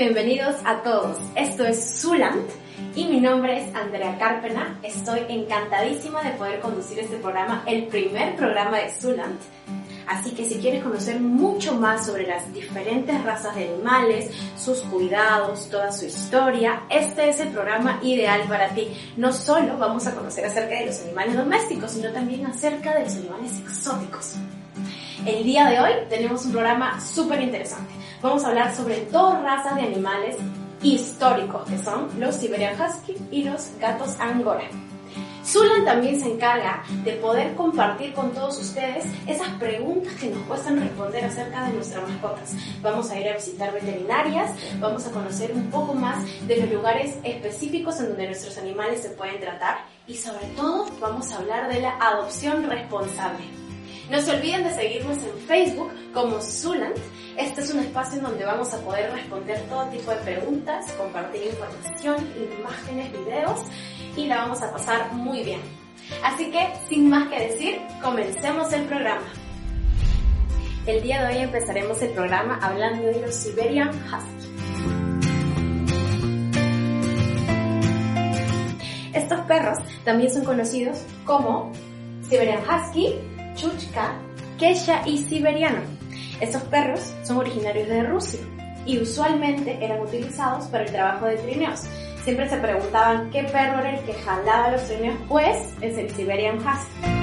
bienvenidos a todos. Esto es Zuland y mi nombre es Andrea Carpena. Estoy encantadísima de poder conducir este programa, el primer programa de Zuland. Así que si quieres conocer mucho más sobre las diferentes razas de animales, sus cuidados, toda su historia, este es el programa ideal para ti. No solo vamos a conocer acerca de los animales domésticos, sino también acerca de los animales exóticos. El día de hoy tenemos un programa súper interesante. Vamos a hablar sobre dos razas de animales históricos, que son los Siberian Husky y los gatos Angora. Zulan también se encarga de poder compartir con todos ustedes esas preguntas que nos cuestan responder acerca de nuestras mascotas. Vamos a ir a visitar veterinarias, vamos a conocer un poco más de los lugares específicos en donde nuestros animales se pueden tratar y sobre todo vamos a hablar de la adopción responsable. No se olviden de seguirnos en Facebook como Zuland. Este es un espacio en donde vamos a poder responder todo tipo de preguntas, compartir información, imágenes, videos y la vamos a pasar muy bien. Así que, sin más que decir, comencemos el programa. El día de hoy empezaremos el programa hablando de los Siberian Husky. Estos perros también son conocidos como Siberian Husky, Chuchka, Kesha y Siberiano. Estos perros son originarios de Rusia y usualmente eran utilizados para el trabajo de trineos. Siempre se preguntaban qué perro era el que jalaba los trineos, pues es el Siberian Husky.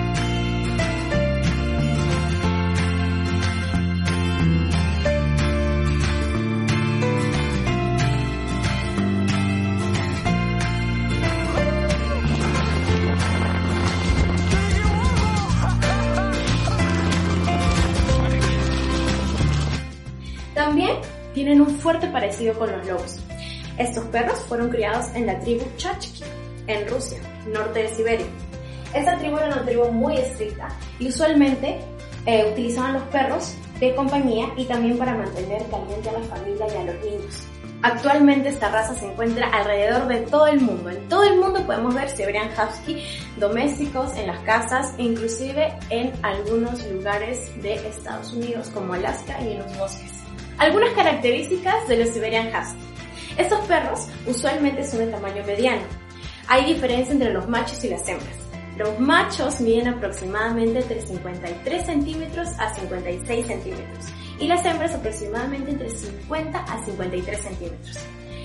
Fuerte parecido con los lobos. Estos perros fueron criados en la tribu Chachki, en Rusia, norte de Siberia. Esta tribu era una tribu muy estricta y usualmente eh, utilizaban los perros de compañía y también para mantener caliente a la familia y a los niños. Actualmente esta raza se encuentra alrededor de todo el mundo. En todo el mundo podemos ver Siberian Husky domésticos en las casas inclusive en algunos lugares de Estados Unidos como Alaska y en los bosques. Algunas características de los Siberian Husky. Estos perros usualmente son de tamaño mediano. Hay diferencia entre los machos y las hembras. Los machos miden aproximadamente entre 53 centímetros a 56 centímetros y las hembras aproximadamente entre 50 a 53 centímetros.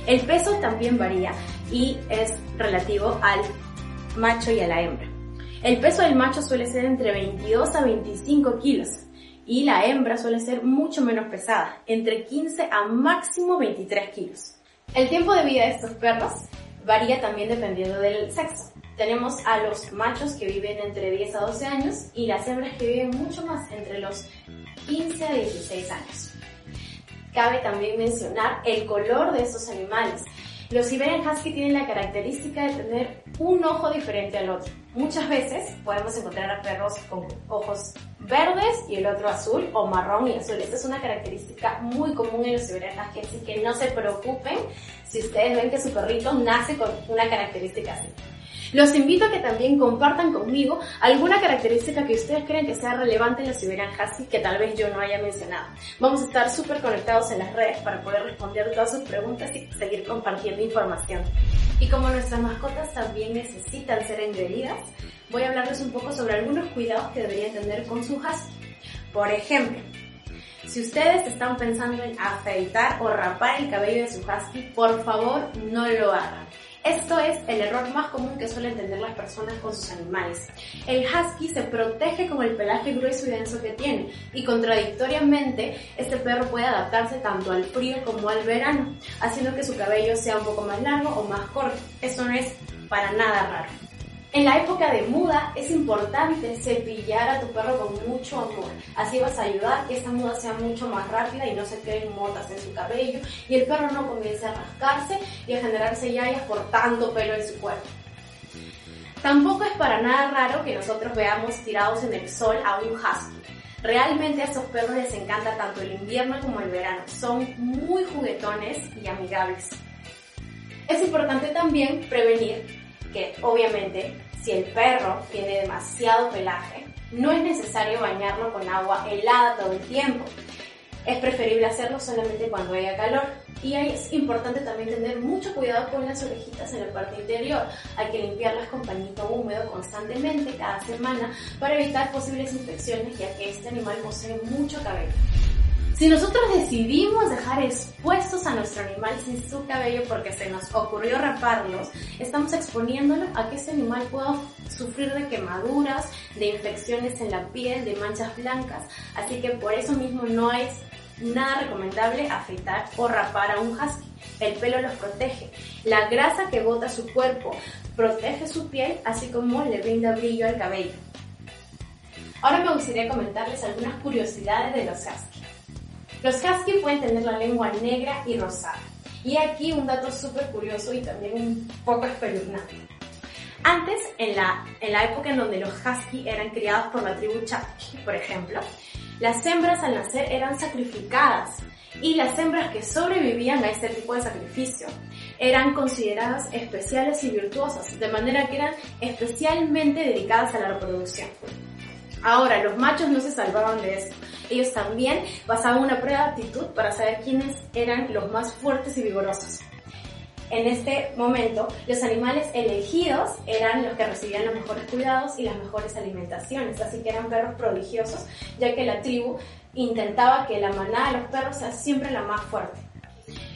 El peso también varía y es relativo al macho y a la hembra. El peso del macho suele ser entre 22 a 25 kilos, y la hembra suele ser mucho menos pesada, entre 15 a máximo 23 kilos. El tiempo de vida de estos perros varía también dependiendo del sexo. Tenemos a los machos que viven entre 10 a 12 años y las hembras que viven mucho más, entre los 15 a 16 años. Cabe también mencionar el color de estos animales. Los Siberian Husky tienen la característica de tener un ojo diferente al otro. Muchas veces podemos encontrar a perros con ojos verdes y el otro azul o marrón y azul. Esta es una característica muy común en los Husky, así que no se preocupen si ustedes ven que su perrito nace con una característica así. Los invito a que también compartan conmigo alguna característica que ustedes creen que sea relevante en los Siberian Husky que tal vez yo no haya mencionado. Vamos a estar súper conectados en las redes para poder responder todas sus preguntas y seguir compartiendo información. Y como nuestras mascotas también necesitan ser engreídas, voy a hablarles un poco sobre algunos cuidados que deberían tener con su husky. Por ejemplo, si ustedes están pensando en afeitar o rapar el cabello de su husky, por favor no lo hagan. Esto es el error más común que suelen tener las personas con sus animales. El husky se protege con el pelaje grueso y denso que tiene y contradictoriamente este perro puede adaptarse tanto al frío como al verano, haciendo que su cabello sea un poco más largo o más corto. Eso no es para nada raro. En la época de muda es importante cepillar a tu perro con mucho amor. Así vas a ayudar que esta muda sea mucho más rápida y no se queden motas en su cabello y el perro no comience a rascarse y a generarse yayas por tanto pelo en su cuerpo. Tampoco es para nada raro que nosotros veamos tirados en el sol a un husky. Realmente a estos perros les encanta tanto el invierno como el verano. Son muy juguetones y amigables. Es importante también prevenir que obviamente si el perro tiene demasiado pelaje, no es necesario bañarlo con agua helada todo el tiempo. Es preferible hacerlo solamente cuando haya calor. Y es importante también tener mucho cuidado con las orejitas en la parte interior. Hay que limpiarlas con pañito húmedo constantemente cada semana para evitar posibles infecciones ya que este animal posee mucho cabello. Si nosotros decidimos dejar expuestos a nuestro animal sin su cabello porque se nos ocurrió raparlos, estamos exponiéndolo a que este animal pueda sufrir de quemaduras, de infecciones en la piel, de manchas blancas. Así que por eso mismo no es nada recomendable afeitar o rapar a un husky. El pelo los protege. La grasa que bota su cuerpo protege su piel, así como le brinda brillo al cabello. Ahora me gustaría comentarles algunas curiosidades de los husky. Los husky pueden tener la lengua negra y rosada. Y aquí un dato súper curioso y también un poco espeluznante. Antes, en la, en la época en donde los husky eran criados por la tribu Chapki, por ejemplo, las hembras al nacer eran sacrificadas y las hembras que sobrevivían a este tipo de sacrificio eran consideradas especiales y virtuosas, de manera que eran especialmente dedicadas a la reproducción. Ahora, los machos no se salvaban de esto. Ellos también pasaban una prueba de aptitud para saber quiénes eran los más fuertes y vigorosos. En este momento, los animales elegidos eran los que recibían los mejores cuidados y las mejores alimentaciones, así que eran perros prodigiosos, ya que la tribu intentaba que la manada de los perros sea siempre la más fuerte.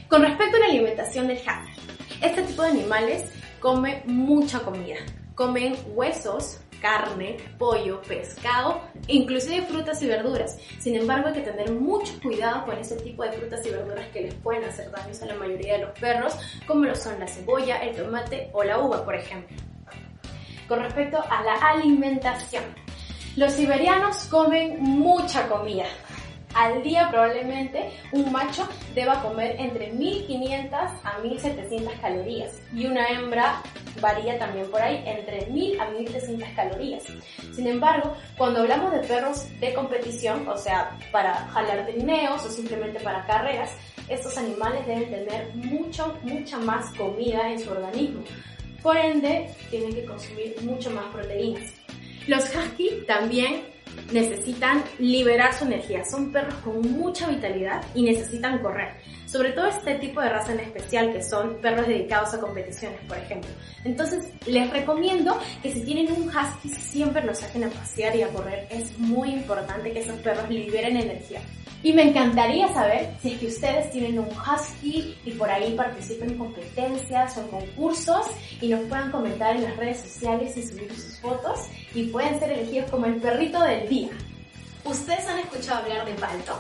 Con respecto a la alimentación del husky, este tipo de animales come mucha comida. Comen huesos, carne, pollo, pescado, inclusive frutas y verduras. Sin embargo, hay que tener mucho cuidado con ese tipo de frutas y verduras que les pueden hacer daños a la mayoría de los perros, como lo son la cebolla, el tomate o la uva, por ejemplo. Con respecto a la alimentación, los siberianos comen mucha comida, al día probablemente un macho deba comer entre 1500 a 1700 calorías y una hembra varía también por ahí entre 1000 a 1300 calorías. Sin embargo, cuando hablamos de perros de competición, o sea, para jalar trineos o simplemente para carreras, estos animales deben tener mucho, mucha más comida en su organismo. Por ende, tienen que consumir mucho más proteínas. Los husky también necesitan liberar su energía. Son perros con mucha vitalidad y necesitan correr. Sobre todo este tipo de raza en especial, que son perros dedicados a competiciones, por ejemplo. Entonces, les recomiendo que si tienen un husky, siempre los saquen a pasear y a correr. Es muy importante que esos perros liberen energía. Y me encantaría saber si es que ustedes tienen un husky y por ahí participen en competencias o concursos y nos puedan comentar en las redes sociales y subir sus fotos y pueden ser elegidos como el perrito del día. ¿Ustedes han escuchado hablar de Balto?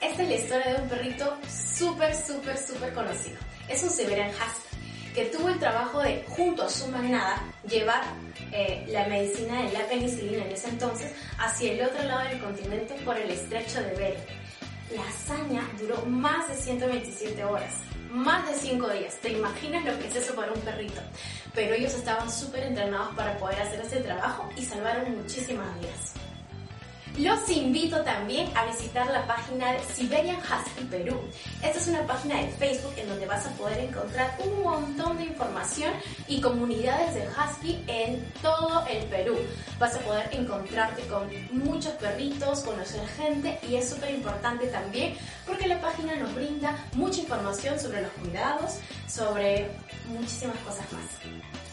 Esta es la historia de un perrito súper, súper, súper conocido. Es un Siberian Husky que tuvo el trabajo de, junto a su manada, llevar eh, la medicina de la penicilina en ese entonces hacia el otro lado del continente por el estrecho de Bering. La hazaña duró más de 127 horas, más de 5 días. ¿Te imaginas lo que es eso para un perrito? Pero ellos estaban súper entrenados para poder hacer ese trabajo y salvaron muchísimas vidas. Los invito también a visitar la página de Siberian Husky Perú. Esta es una página de Facebook en donde vas a poder encontrar un montón de información y comunidades de Husky en todo el Perú. Vas a poder encontrarte con muchos perritos, conocer gente y es súper importante también porque la página nos brinda mucha información sobre los cuidados, sobre muchísimas cosas más.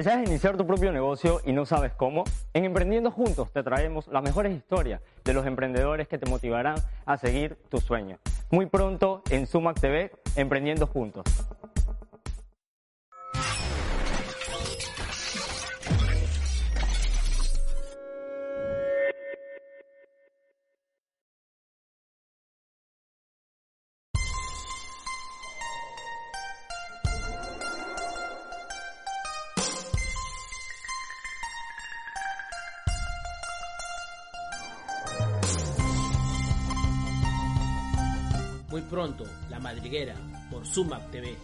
¿Deseas iniciar tu propio negocio y no sabes cómo? En Emprendiendo Juntos te traemos las mejores historias de los emprendedores que te motivarán a seguir tu sueño. Muy pronto en Sumac TV, Emprendiendo Juntos. Pronto, La Madriguera, por Sumac TV.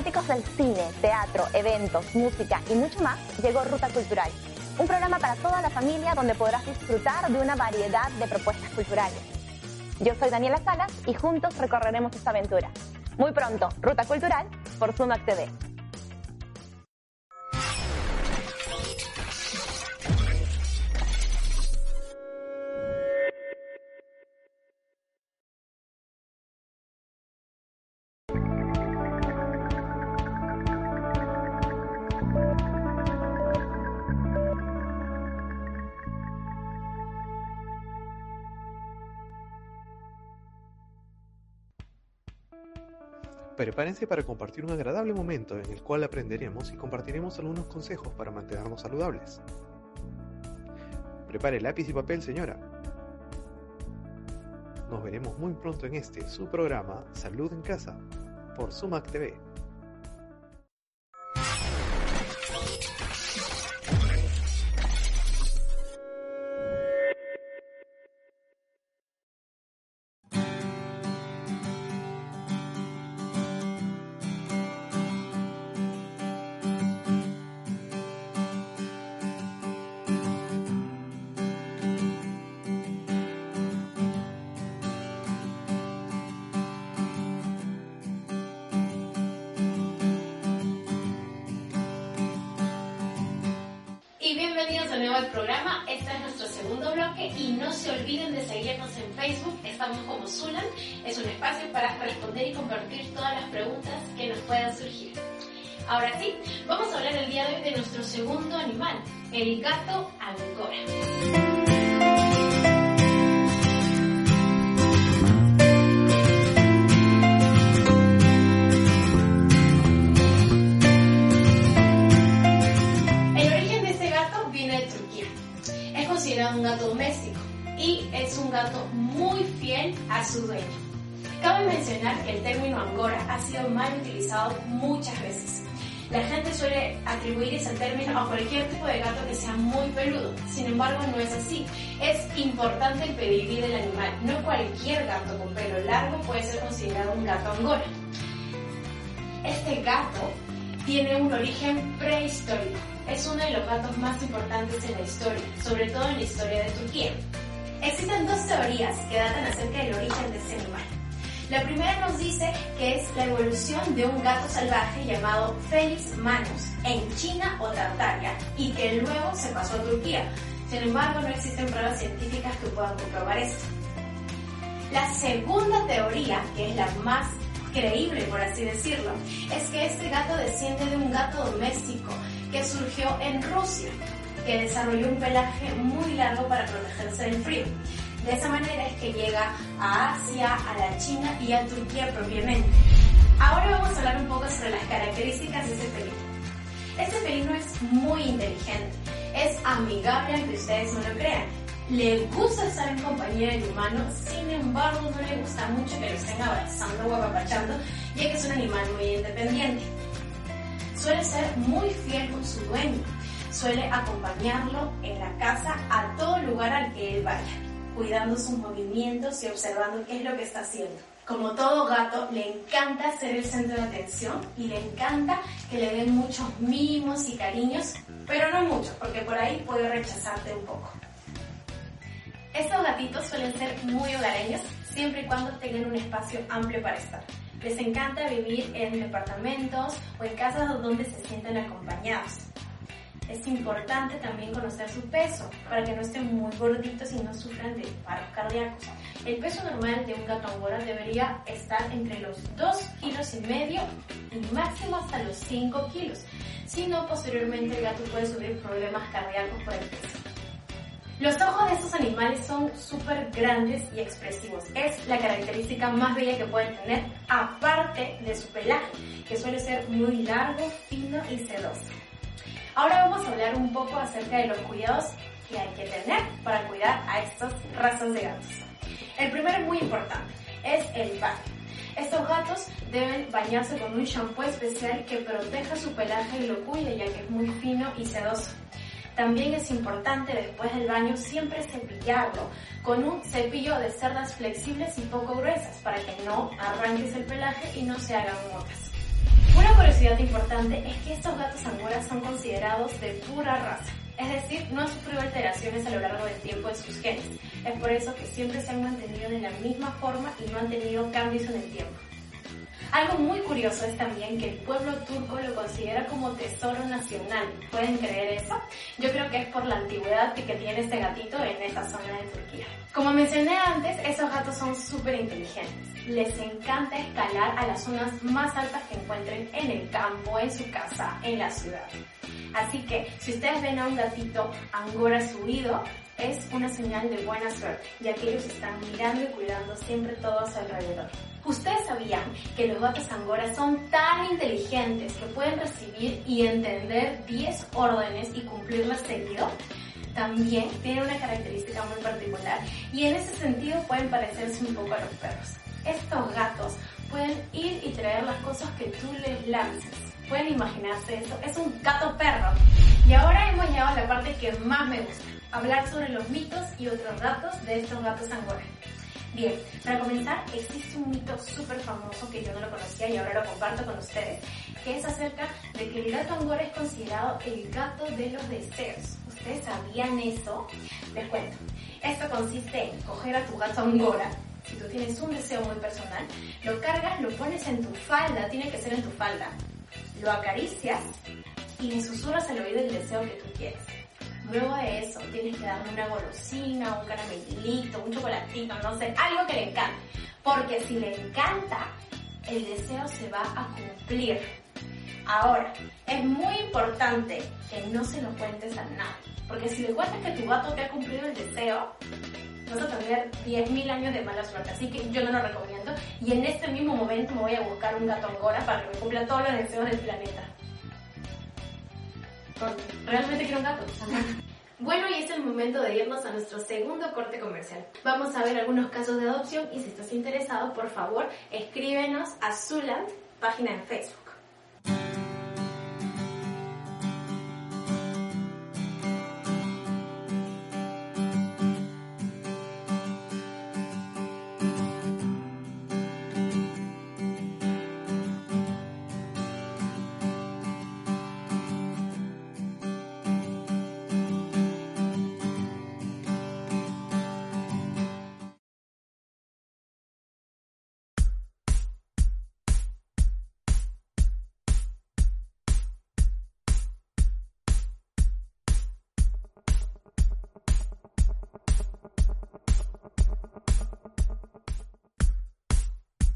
Los fanáticos del cine, teatro, eventos, música y mucho más, llegó Ruta Cultural, un programa para toda la familia donde podrás disfrutar de una variedad de propuestas culturales. Yo soy Daniela Salas y juntos recorreremos esta aventura. Muy pronto, Ruta Cultural por Sumac TV. Prepárense para compartir un agradable momento en el cual aprenderemos y compartiremos algunos consejos para mantenernos saludables. Prepare lápiz y papel, señora. Nos veremos muy pronto en este, su programa Salud en Casa, por Sumac TV. Bienvenidos de nuevo al programa. Este es nuestro segundo bloque y no se olviden de seguirnos en Facebook. Estamos como Zulan. Es un espacio para responder y compartir todas las preguntas que nos puedan surgir. Ahora sí, vamos a hablar el día de hoy de nuestro segundo animal, el gato angora. Mencionar que el término angora ha sido mal utilizado muchas veces. La gente suele atribuir ese término a cualquier tipo de gato que sea muy peludo. Sin embargo, no es así. Es importante el pedigrí del animal. No cualquier gato con pelo largo puede ser considerado un gato angora. Este gato tiene un origen prehistórico. Es uno de los gatos más importantes en la historia, sobre todo en la historia de Turquía. Existen dos teorías que datan acerca del origen de este animal. La primera nos dice que es la evolución de un gato salvaje llamado Felis manus en China o Tartaria y que luego se pasó a Turquía. Sin embargo, no existen pruebas científicas que puedan comprobar esto. La segunda teoría, que es la más creíble por así decirlo, es que este gato desciende de un gato doméstico que surgió en Rusia, que desarrolló un pelaje muy largo para protegerse del frío. De esa manera es que llega a Asia, a la China y a Turquía propiamente. Ahora vamos a hablar un poco sobre las características de ese felino. Este felino es muy inteligente, es amigable aunque ustedes no lo crean. Le gusta estar en compañía del humano, sin embargo no le gusta mucho que lo estén abrazando o apapachando, ya que es un animal muy independiente. Suele ser muy fiel con su dueño, suele acompañarlo en la casa a todo lugar al que él vaya cuidando sus movimientos y observando qué es lo que está haciendo. Como todo gato, le encanta ser el centro de atención y le encanta que le den muchos mimos y cariños, pero no muchos, porque por ahí puede rechazarte un poco. Estos gatitos suelen ser muy hogareños siempre y cuando tengan un espacio amplio para estar. Les encanta vivir en departamentos o en casas donde se sienten acompañados es importante también conocer su peso para que no estén muy gorditos y no sufran de paros cardíacos. El peso normal de un gato angora debería estar entre los 2 kilos y medio y máximo hasta los 5 kilos. Si no, posteriormente el gato puede sufrir problemas cardíacos por el peso. Los ojos de estos animales son súper grandes y expresivos. Es la característica más bella que pueden tener, aparte de su pelaje, que suele ser muy largo, fino y sedoso. Ahora vamos a hablar un poco acerca de los cuidados que hay que tener para cuidar a estas razas de gatos. El primero es muy importante, es el baño. Estos gatos deben bañarse con un shampoo especial que proteja su pelaje y lo cuide ya que es muy fino y sedoso. También es importante después del baño siempre cepillarlo con un cepillo de cerdas flexibles y poco gruesas para que no arranques el pelaje y no se hagan motas. Una curiosidad importante es que estos gatos angora son considerados de pura raza, es decir, no han sufrido alteraciones a lo largo del tiempo de sus genes. Es por eso que siempre se han mantenido de la misma forma y no han tenido cambios en el tiempo. Algo muy curioso es también que el pueblo turco lo considera como tesoro nacional. ¿Pueden creer eso? Yo creo que es por la antigüedad que tiene este gatito en esta zona de Turquía. Como mencioné antes, esos gatos son súper inteligentes. Les encanta escalar a las zonas más altas que encuentren en el campo, en su casa, en la ciudad. Así que si ustedes ven a un gatito angora subido, es una señal de buena suerte, ya que ellos están mirando y cuidando siempre todo a su alrededor. ¿Ustedes sabían que los gatos angora son tan inteligentes que pueden recibir y entender 10 órdenes y cumplirlas seguido? También tienen una característica muy particular y en ese sentido pueden parecerse un poco a los perros. Estos gatos pueden ir y traer las cosas que tú les lances. Pueden imaginarse eso. Es un gato perro. Y ahora hemos llegado a la parte que más me gusta. Hablar sobre los mitos y otros datos de estos gatos angora. Bien, para comenzar, existe un mito súper famoso que yo no lo conocía y ahora lo comparto con ustedes, que es acerca de que el gato angora es considerado el gato de los deseos. ¿Ustedes sabían eso? Les cuento. Esto consiste en coger a tu gato angora, si tú tienes un deseo muy personal, lo cargas, lo pones en tu falda, tiene que ser en tu falda, lo acaricias y le susurras al oído el deseo que tú quieres. Luego de eso, tienes que darle una golosina, un caramelito, un chocolatito, no sé, algo que le encante. Porque si le encanta, el deseo se va a cumplir. Ahora, es muy importante que no se lo cuentes a nadie. Porque si le cuentas que tu gato te ha cumplido el deseo, vas a tener 10.000 años de mala suerte. Así que yo no lo recomiendo. Y en este mismo momento me voy a buscar un gato angora para que me cumpla todos los deseos del planeta. Realmente quiero un gato. Bueno, y es el momento de irnos a nuestro segundo corte comercial. Vamos a ver algunos casos de adopción y si estás interesado, por favor, escríbenos a Zuland, página en Facebook.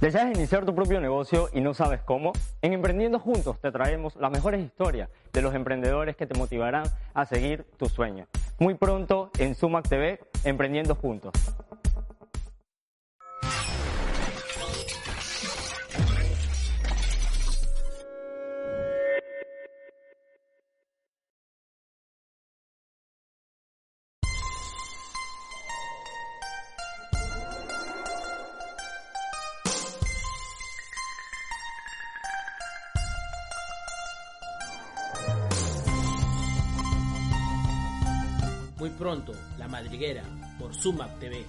¿Deseas iniciar tu propio negocio y no sabes cómo? En Emprendiendo Juntos te traemos las mejores historias de los emprendedores que te motivarán a seguir tus sueños. Muy pronto en Sumac TV, Emprendiendo Juntos. Muy pronto, La Madriguera, por Sumac TV.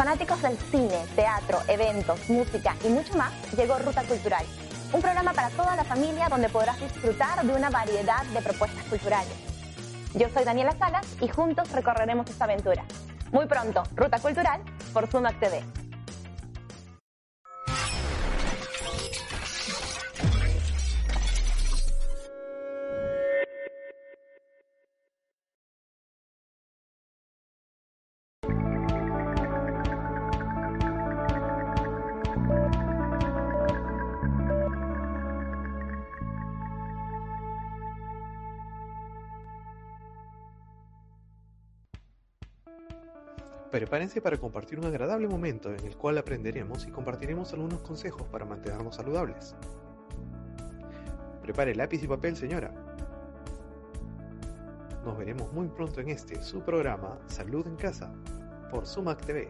Fanáticos del cine, teatro, eventos, música y mucho más, llegó Ruta Cultural, un programa para toda la familia donde podrás disfrutar de una variedad de propuestas culturales. Yo soy Daniela Salas y juntos recorreremos esta aventura. Muy pronto, Ruta Cultural por Sumac TV. Prepárense para compartir un agradable momento en el cual aprenderemos y compartiremos algunos consejos para mantenernos saludables. Prepare lápiz y papel, señora. Nos veremos muy pronto en este, su programa Salud en Casa, por Sumac TV.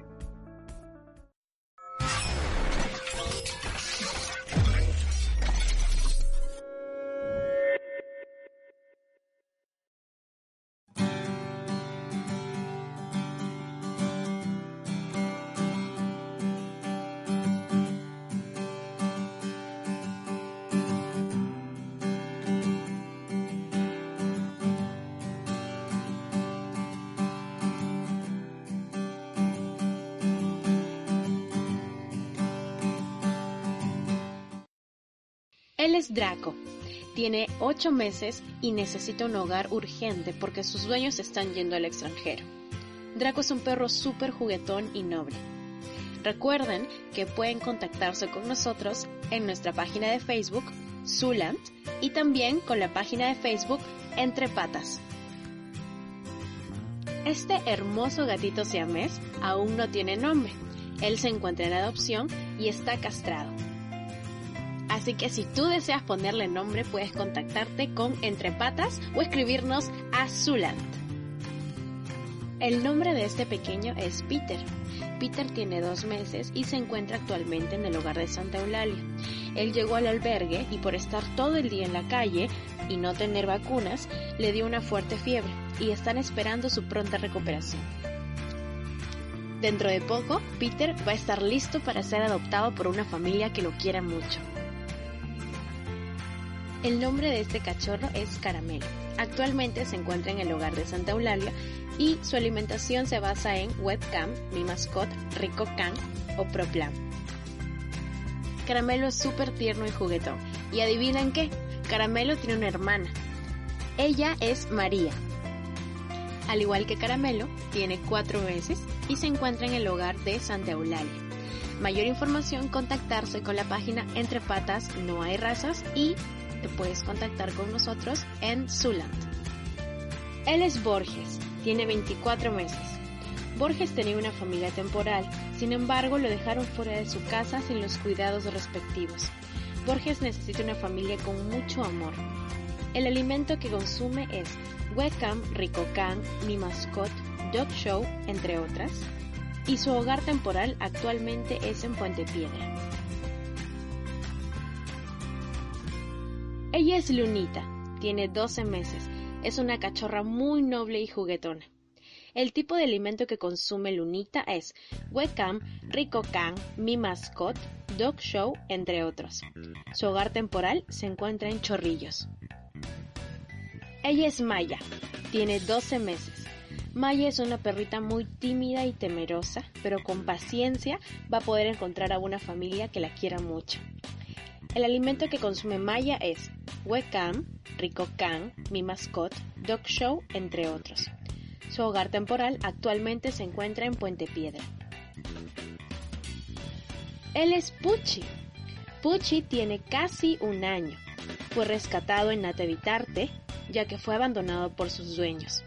8 meses y necesita un hogar urgente porque sus dueños están yendo al extranjero. Draco es un perro súper juguetón y noble. Recuerden que pueden contactarse con nosotros en nuestra página de Facebook, Zuland, y también con la página de Facebook Entre Patas. Este hermoso gatito siamés aún no tiene nombre. Él se encuentra en adopción y está castrado. Así que si tú deseas ponerle nombre, puedes contactarte con Entre Patas o escribirnos a Zuland. El nombre de este pequeño es Peter. Peter tiene dos meses y se encuentra actualmente en el hogar de Santa Eulalia. Él llegó al albergue y por estar todo el día en la calle y no tener vacunas, le dio una fuerte fiebre y están esperando su pronta recuperación. Dentro de poco, Peter va a estar listo para ser adoptado por una familia que lo quiera mucho. El nombre de este cachorro es Caramelo. Actualmente se encuentra en el hogar de Santa Eulalia y su alimentación se basa en Webcam, Mi Mascot, Rico Can o Proplan. Caramelo es súper tierno y juguetón. ¿Y adivinan qué? Caramelo tiene una hermana. Ella es María. Al igual que Caramelo, tiene cuatro meses y se encuentra en el hogar de Santa Eulalia. Mayor información, contactarse con la página Entre Patas No Hay Razas y te puedes contactar con nosotros en Zuland. Él es Borges, tiene 24 meses. Borges tenía una familia temporal, sin embargo lo dejaron fuera de su casa sin los cuidados respectivos. Borges necesita una familia con mucho amor. El alimento que consume es Webcam, Rico Can, Mi Mascot, Dog Show, entre otras, y su hogar temporal actualmente es en Puente Piedra. Ella es Lunita, tiene 12 meses, es una cachorra muy noble y juguetona. El tipo de alimento que consume Lunita es Webcam, Rico Can, Mi Mascot, Dog Show, entre otros. Su hogar temporal se encuentra en Chorrillos. Ella es Maya, tiene 12 meses. Maya es una perrita muy tímida y temerosa, pero con paciencia va a poder encontrar a una familia que la quiera mucho. El alimento que consume Maya es Webcam, Rico Can, Mi Mascot, Dog Show, entre otros. Su hogar temporal actualmente se encuentra en Puente Piedra. Él es Pucci. Pucci tiene casi un año. Fue rescatado en Natevitarte, ya que fue abandonado por sus dueños.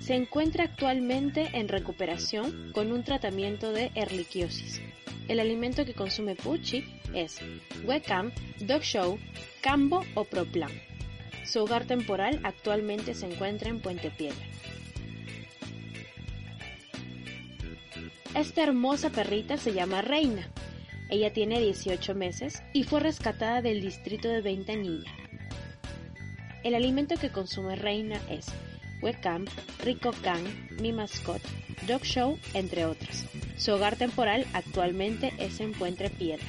Se encuentra actualmente en recuperación con un tratamiento de erliquiosis. El alimento que consume Pucci es Webcam, Dog Show, Cambo o Proplan. Su hogar temporal actualmente se encuentra en Puente Piedra. Esta hermosa perrita se llama Reina. Ella tiene 18 meses y fue rescatada del distrito de Ventanilla. El alimento que consume Reina es Webcam, Rico Can, Mi Mascot, Dog Show, entre otros. Su hogar temporal actualmente es en Puente Piedra.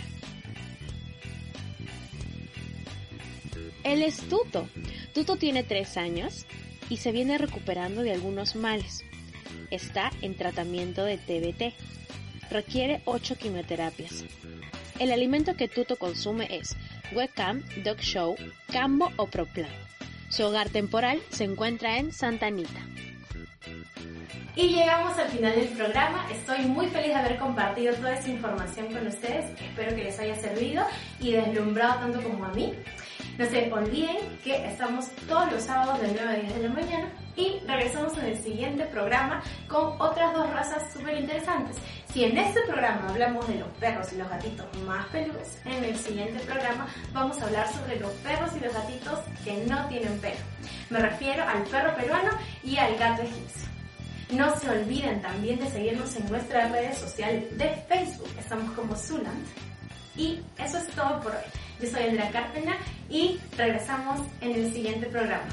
Él es Tuto. Tuto tiene tres años y se viene recuperando de algunos males. Está en tratamiento de TBT. Requiere 8 quimioterapias. El alimento que Tuto consume es Webcam, Dog Show, Cambo o Proplan. Su hogar temporal se encuentra en Santa Anita. Y llegamos al final del programa. Estoy muy feliz de haber compartido toda esa información con ustedes. Espero que les haya servido y deslumbrado tanto como a mí. No se olviden que estamos todos los sábados de 9 a 10 de la mañana y regresamos en el siguiente programa con otras dos razas súper interesantes. Si en este programa hablamos de los perros y los gatitos más peludos, en el siguiente programa vamos a hablar sobre los perros y los gatitos que no tienen pelo. Me refiero al perro peruano y al gato egipcio. No se olviden también de seguirnos en nuestras redes sociales de Facebook. Estamos como Zuland. Y eso es todo por hoy. Yo soy Andrea Cárpena y regresamos en el siguiente programa.